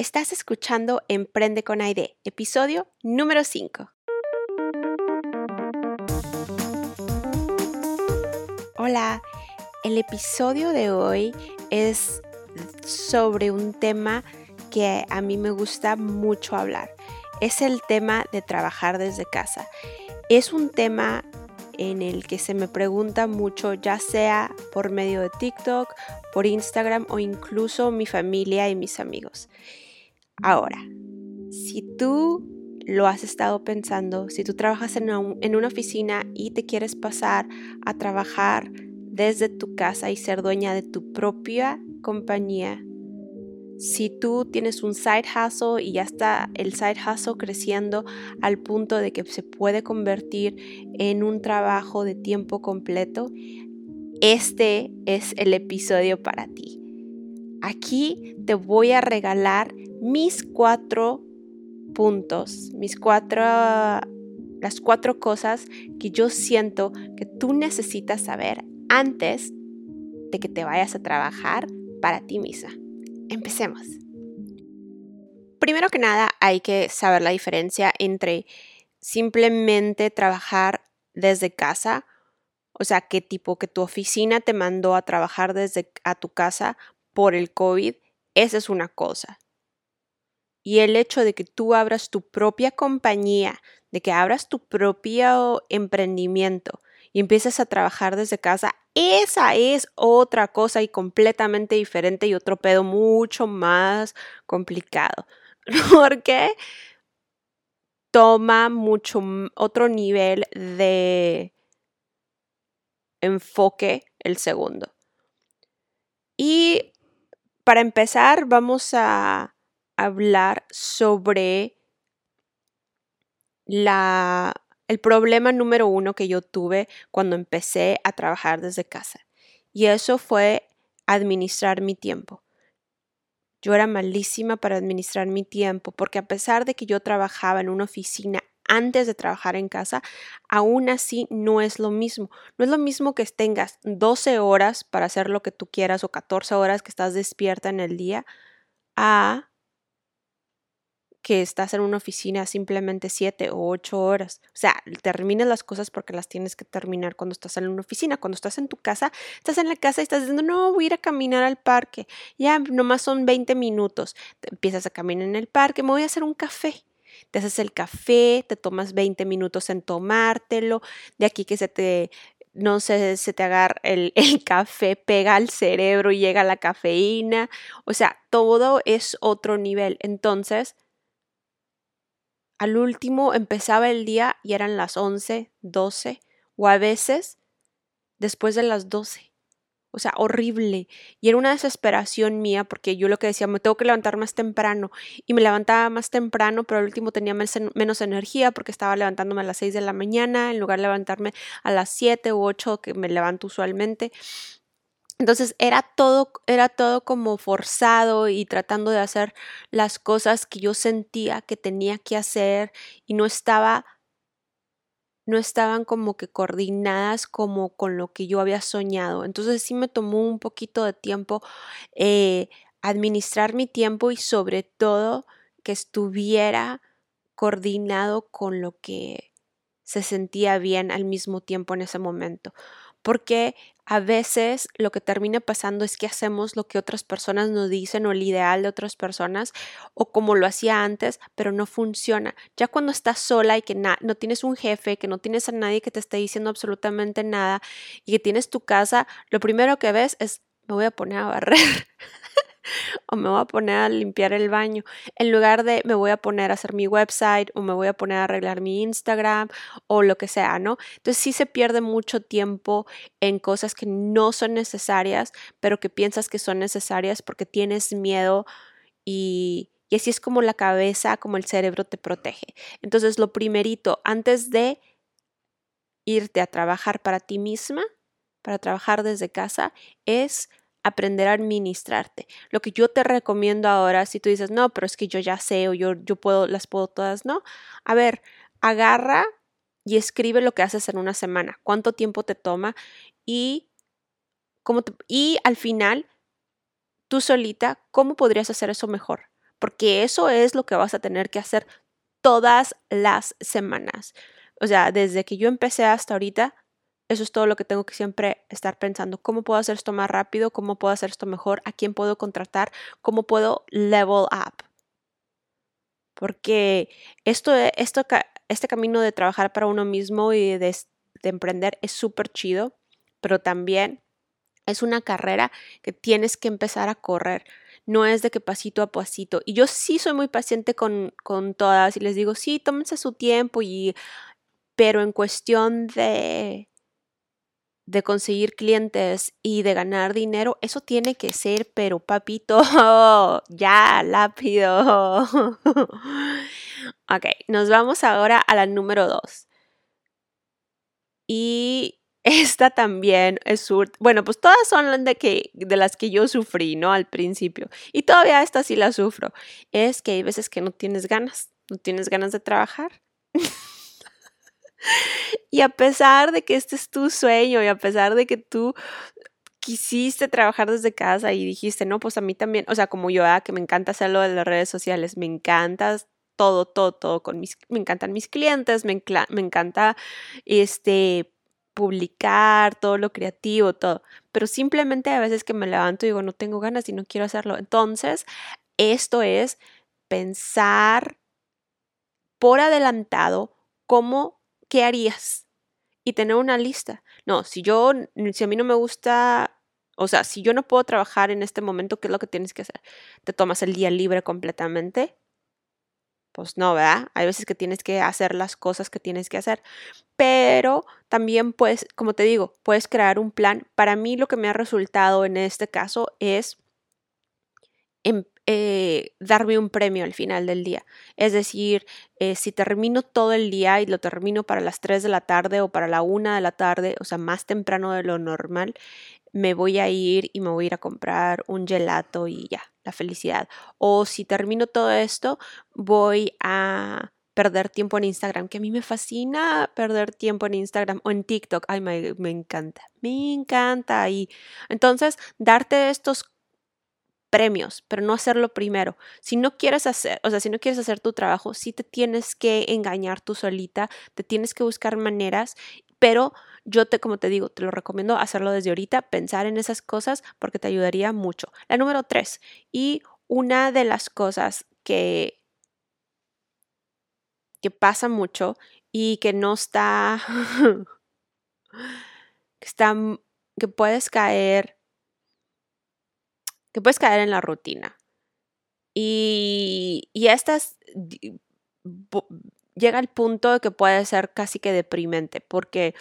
Estás escuchando Emprende con Aide, episodio número 5. Hola, el episodio de hoy es sobre un tema que a mí me gusta mucho hablar. Es el tema de trabajar desde casa. Es un tema en el que se me pregunta mucho, ya sea por medio de TikTok, por Instagram o incluso mi familia y mis amigos. Ahora, si tú lo has estado pensando, si tú trabajas en una, oficina y te quieres pasar a trabajar desde tu casa y ser dueña de tu propia compañía, si tú tienes un side hustle y ya está el side hustle creciendo al punto de que se puede convertir en un trabajo de tiempo completo, este es el episodio para ti. Aquí te voy a regalar mis cuatro puntos, mis cuatro, las cuatro cosas que yo siento que tú necesitas saber antes de que te vayas a trabajar para ti misma. Empecemos. Primero que nada, hay que saber la diferencia entre simplemente trabajar desde casa, o sea, qué tipo que tu oficina te mandó a trabajar desde a tu casa por el COVID, esa es una cosa. Y el hecho de que tú abras tu propia compañía, de que abras tu propio emprendimiento y empieces a trabajar desde casa, esa es otra cosa y completamente diferente y otro pedo mucho más complicado. Porque toma mucho otro nivel de enfoque el segundo. Y para empezar, vamos a hablar sobre la el problema número uno que yo tuve cuando empecé a trabajar desde casa. Y eso fue administrar mi tiempo. Yo era malísima para administrar mi tiempo porque a pesar de que yo trabajaba en una oficina antes de trabajar en casa, aún así no es lo mismo. No es lo mismo que tengas 12 horas para hacer lo que tú quieras o 14 horas que estás despierta en el día a que estás en una oficina simplemente siete o ocho horas. O sea, termines las cosas porque las tienes que terminar cuando estás en una oficina. Cuando estás en tu casa, estás en la casa y estás diciendo, no, voy a ir a caminar al parque. Ya, nomás son 20 minutos. empiezas a caminar en el parque, me voy a hacer un café. Te haces el café, te tomas 20 minutos en tomártelo. De aquí que se te no se te agarra el, el, café, pega al cerebro y llega la cafeína. O sea, todo es otro nivel. Entonces, al último empezaba el día y eran las 11, 12 o a veces después de las 12. O sea, horrible. Y era una desesperación mía porque yo lo que decía, me tengo que levantar más temprano. Y me levantaba más temprano, pero al último tenía menos energía porque estaba levantándome a las 6 de la mañana en lugar de levantarme a las 7 u 8 que me levanto usualmente. Entonces era todo, era todo como forzado y tratando de hacer las cosas que yo sentía que tenía que hacer y no estaba, no estaban como que coordinadas como con lo que yo había soñado. Entonces sí me tomó un poquito de tiempo eh, administrar mi tiempo y sobre todo que estuviera coordinado con lo que se sentía bien al mismo tiempo en ese momento. Porque a veces lo que termina pasando es que hacemos lo que otras personas nos dicen o el ideal de otras personas o como lo hacía antes, pero no funciona. Ya cuando estás sola y que no tienes un jefe, que no tienes a nadie que te esté diciendo absolutamente nada y que tienes tu casa, lo primero que ves es me voy a poner a barrer. o me voy a poner a limpiar el baño, en lugar de me voy a poner a hacer mi website o me voy a poner a arreglar mi Instagram o lo que sea, ¿no? Entonces sí se pierde mucho tiempo en cosas que no son necesarias, pero que piensas que son necesarias porque tienes miedo y, y así es como la cabeza, como el cerebro te protege. Entonces lo primerito, antes de irte a trabajar para ti misma, para trabajar desde casa, es aprender a administrarte. Lo que yo te recomiendo ahora, si tú dices, no, pero es que yo ya sé o yo, yo puedo, las puedo todas, no. A ver, agarra y escribe lo que haces en una semana, cuánto tiempo te toma y, cómo y al final, tú solita, ¿cómo podrías hacer eso mejor? porque eso es lo que vas a tener que hacer todas las semanas. O sea, desde que yo empecé hasta ahorita, eso es todo lo que tengo que siempre estar pensando. ¿Cómo puedo hacer esto más rápido? ¿Cómo puedo hacer esto mejor? ¿A quién puedo contratar? ¿Cómo puedo level up? Porque esto, esto, este camino de trabajar para uno mismo y de, de emprender es súper chido, pero también es una carrera que tienes que empezar a correr. No es de que pasito a pasito. Y yo sí soy muy paciente con, con todas y les digo, sí, tómense su tiempo y... Pero en cuestión de, de conseguir clientes y de ganar dinero, eso tiene que ser, pero papito, ya, lápido. ok, nos vamos ahora a la número dos. Y esta también es bueno, pues todas son de que de las que yo sufrí, ¿no? Al principio. Y todavía esta sí la sufro. Es que hay veces que no tienes ganas, no tienes ganas de trabajar. y a pesar de que este es tu sueño y a pesar de que tú quisiste trabajar desde casa y dijiste, no, pues a mí también, o sea, como yo, ah, que me encanta hacerlo de las redes sociales, me encanta todo, todo, todo con mis, me encantan mis clientes, me, me encanta, este, publicar, todo lo creativo, todo. Pero simplemente a veces que me levanto y digo, no tengo ganas y no quiero hacerlo. Entonces, esto es pensar por adelantado cómo, qué harías y tener una lista. No, si yo, si a mí no me gusta, o sea, si yo no puedo trabajar en este momento, ¿qué es lo que tienes que hacer? Te tomas el día libre completamente pues no, ¿verdad? Hay veces que tienes que hacer las cosas que tienes que hacer, pero también puedes, como te digo, puedes crear un plan. Para mí lo que me ha resultado en este caso es em, eh, darme un premio al final del día. Es decir, eh, si termino todo el día y lo termino para las 3 de la tarde o para la 1 de la tarde, o sea, más temprano de lo normal, me voy a ir y me voy a ir a comprar un gelato y ya, la felicidad. O si termino todo esto, voy a perder tiempo en Instagram, que a mí me fascina perder tiempo en Instagram o en TikTok. Ay, me, me encanta, me encanta. Y entonces, darte estos premios, pero no hacerlo primero. Si no quieres hacer, o sea, si no quieres hacer tu trabajo, sí te tienes que engañar tú solita, te tienes que buscar maneras, pero yo te, como te digo, te lo recomiendo hacerlo desde ahorita, pensar en esas cosas porque te ayudaría mucho. La número tres, y una de las cosas que, que pasa mucho y que no está, que está, que puedes caer, que puedes caer en la rutina. Y, y estas llega al punto de que puede ser casi que deprimente, porque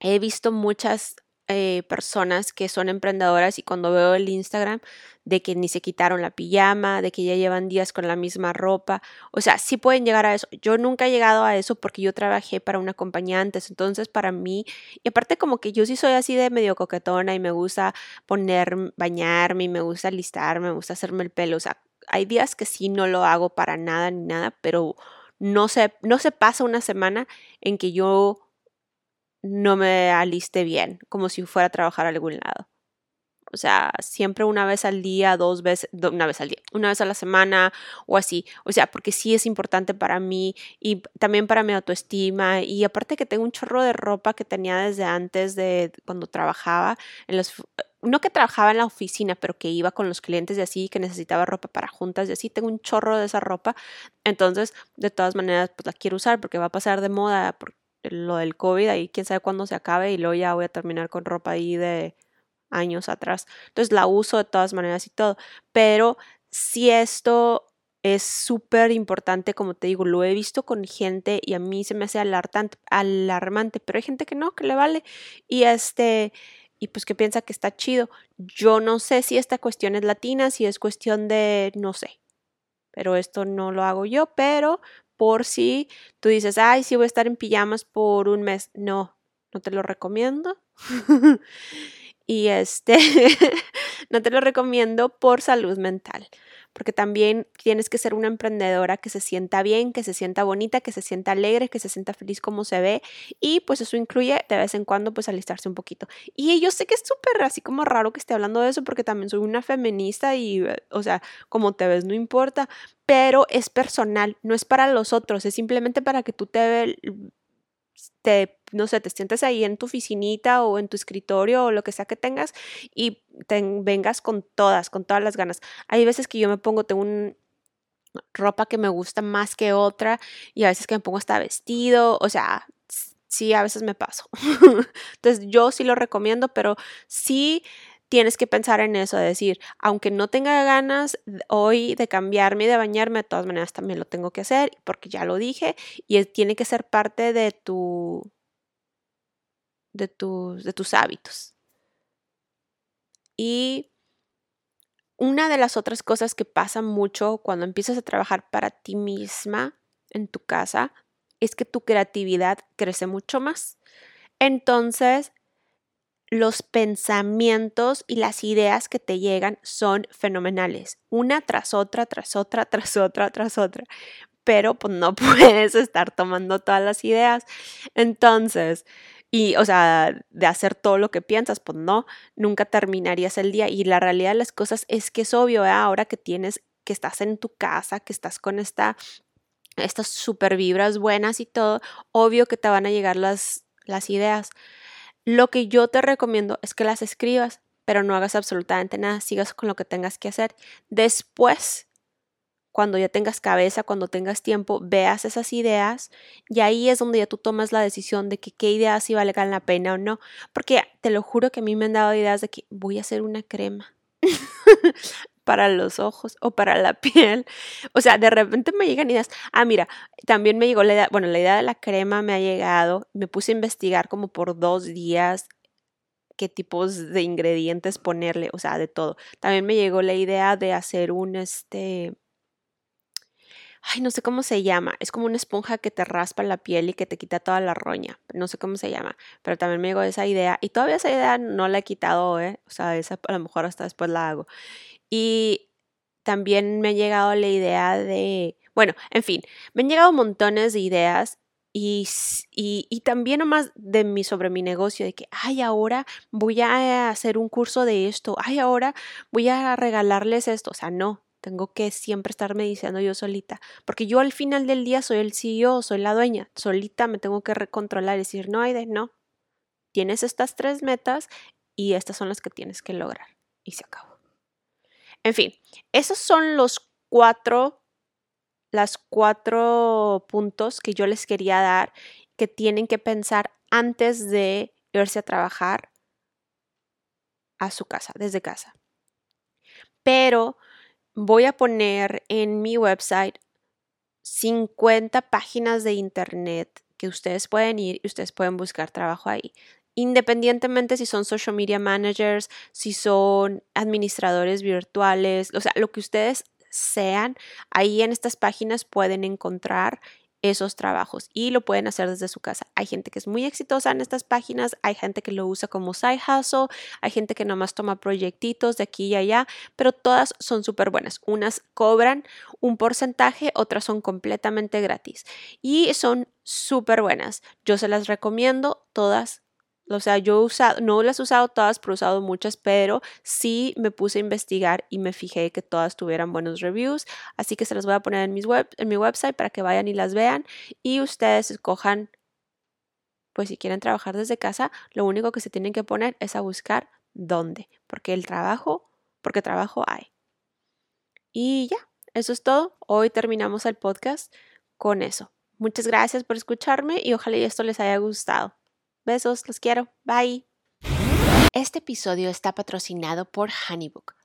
He visto muchas eh, personas que son emprendedoras y cuando veo el Instagram de que ni se quitaron la pijama, de que ya llevan días con la misma ropa, o sea, sí pueden llegar a eso. Yo nunca he llegado a eso porque yo trabajé para una compañía antes, entonces para mí, y aparte como que yo sí soy así de medio coquetona y me gusta poner, bañarme y me gusta listarme, me gusta hacerme el pelo, o sea, hay días que sí no lo hago para nada ni nada, pero no se, no se pasa una semana en que yo no me aliste bien, como si fuera a trabajar a algún lado. O sea, siempre una vez al día, dos veces, una vez al día, una vez a la semana o así. O sea, porque sí es importante para mí y también para mi autoestima. Y aparte que tengo un chorro de ropa que tenía desde antes de cuando trabajaba en los... No que trabajaba en la oficina, pero que iba con los clientes y así, que necesitaba ropa para juntas y así. Tengo un chorro de esa ropa. Entonces, de todas maneras, pues la quiero usar porque va a pasar de moda lo del COVID, ahí quién sabe cuándo se acabe y luego ya voy a terminar con ropa ahí de años atrás. Entonces la uso de todas maneras y todo. Pero si esto es súper importante, como te digo, lo he visto con gente y a mí se me hace alarmante, pero hay gente que no, que le vale. Y este, y pues que piensa que está chido. Yo no sé si esta cuestión es latina, si es cuestión de, no sé, pero esto no lo hago yo, pero por si tú dices, ay, sí voy a estar en pijamas por un mes. No, no te lo recomiendo. y este no te lo recomiendo por salud mental porque también tienes que ser una emprendedora que se sienta bien, que se sienta bonita, que se sienta alegre, que se sienta feliz como se ve y pues eso incluye de vez en cuando pues alistarse un poquito. Y yo sé que es súper así como raro que esté hablando de eso porque también soy una feminista y eh, o sea, como te ves no importa, pero es personal, no es para los otros, es simplemente para que tú te te, no sé, te sientes ahí en tu oficinita o en tu escritorio o lo que sea que tengas y te vengas con todas, con todas las ganas. Hay veces que yo me pongo, tengo un, ropa que me gusta más que otra y a veces que me pongo hasta vestido, o sea, sí, a veces me paso. Entonces yo sí lo recomiendo, pero sí tienes que pensar en eso, de decir, aunque no tenga ganas hoy de cambiarme y de bañarme, de todas maneras también lo tengo que hacer porque ya lo dije y tiene que ser parte de tu de tus de tus hábitos. Y una de las otras cosas que pasa mucho cuando empiezas a trabajar para ti misma en tu casa es que tu creatividad crece mucho más. Entonces, los pensamientos y las ideas que te llegan son fenomenales, una tras otra, tras otra, tras otra, tras otra. Pero pues no puedes estar tomando todas las ideas. Entonces, y o sea, de hacer todo lo que piensas, pues no, nunca terminarías el día. Y la realidad de las cosas es que es obvio, ¿eh? ahora que tienes, que estás en tu casa, que estás con esta, estas super vibras buenas y todo, obvio que te van a llegar las, las ideas. Lo que yo te recomiendo es que las escribas, pero no hagas absolutamente nada, sigas con lo que tengas que hacer. Después, cuando ya tengas cabeza, cuando tengas tiempo, veas esas ideas y ahí es donde ya tú tomas la decisión de que qué ideas sí valgan la pena o no. Porque te lo juro que a mí me han dado ideas de que voy a hacer una crema. para los ojos o para la piel. O sea, de repente me llegan ideas. Ah, mira, también me llegó la idea, bueno, la idea de la crema me ha llegado. Me puse a investigar como por dos días qué tipos de ingredientes ponerle, o sea, de todo. También me llegó la idea de hacer un, este, ay, no sé cómo se llama, es como una esponja que te raspa la piel y que te quita toda la roña, no sé cómo se llama, pero también me llegó esa idea y todavía esa idea no la he quitado, ¿eh? o sea, esa a lo mejor hasta después la hago. Y también me ha llegado la idea de, bueno, en fin, me han llegado montones de ideas y, y, y, también nomás de mí sobre mi negocio, de que, ay, ahora voy a hacer un curso de esto, ay, ahora voy a regalarles esto. O sea, no, tengo que siempre estarme diciendo yo solita, porque yo al final del día soy el CEO, soy la dueña, solita me tengo que recontrolar y decir, no, Aide, no, tienes estas tres metas y estas son las que tienes que lograr. Y se acabó. En fin, esos son los cuatro, las cuatro puntos que yo les quería dar que tienen que pensar antes de irse a trabajar a su casa, desde casa. Pero voy a poner en mi website 50 páginas de internet que ustedes pueden ir y ustedes pueden buscar trabajo ahí. Independientemente si son social media managers, si son administradores virtuales, o sea, lo que ustedes sean, ahí en estas páginas pueden encontrar esos trabajos y lo pueden hacer desde su casa. Hay gente que es muy exitosa en estas páginas, hay gente que lo usa como side hustle, hay gente que nomás toma proyectitos de aquí y allá, pero todas son súper buenas. Unas cobran un porcentaje, otras son completamente gratis y son súper buenas. Yo se las recomiendo todas o sea, yo he usado, no las he usado todas, pero he usado muchas, pero sí me puse a investigar y me fijé que todas tuvieran buenos reviews. Así que se las voy a poner en, mis web, en mi website para que vayan y las vean y ustedes escojan, pues si quieren trabajar desde casa, lo único que se tienen que poner es a buscar dónde, porque el trabajo, porque trabajo hay. Y ya, eso es todo. Hoy terminamos el podcast con eso. Muchas gracias por escucharme y ojalá esto les haya gustado. Besos, los quiero. Bye. Este episodio está patrocinado por Honeybook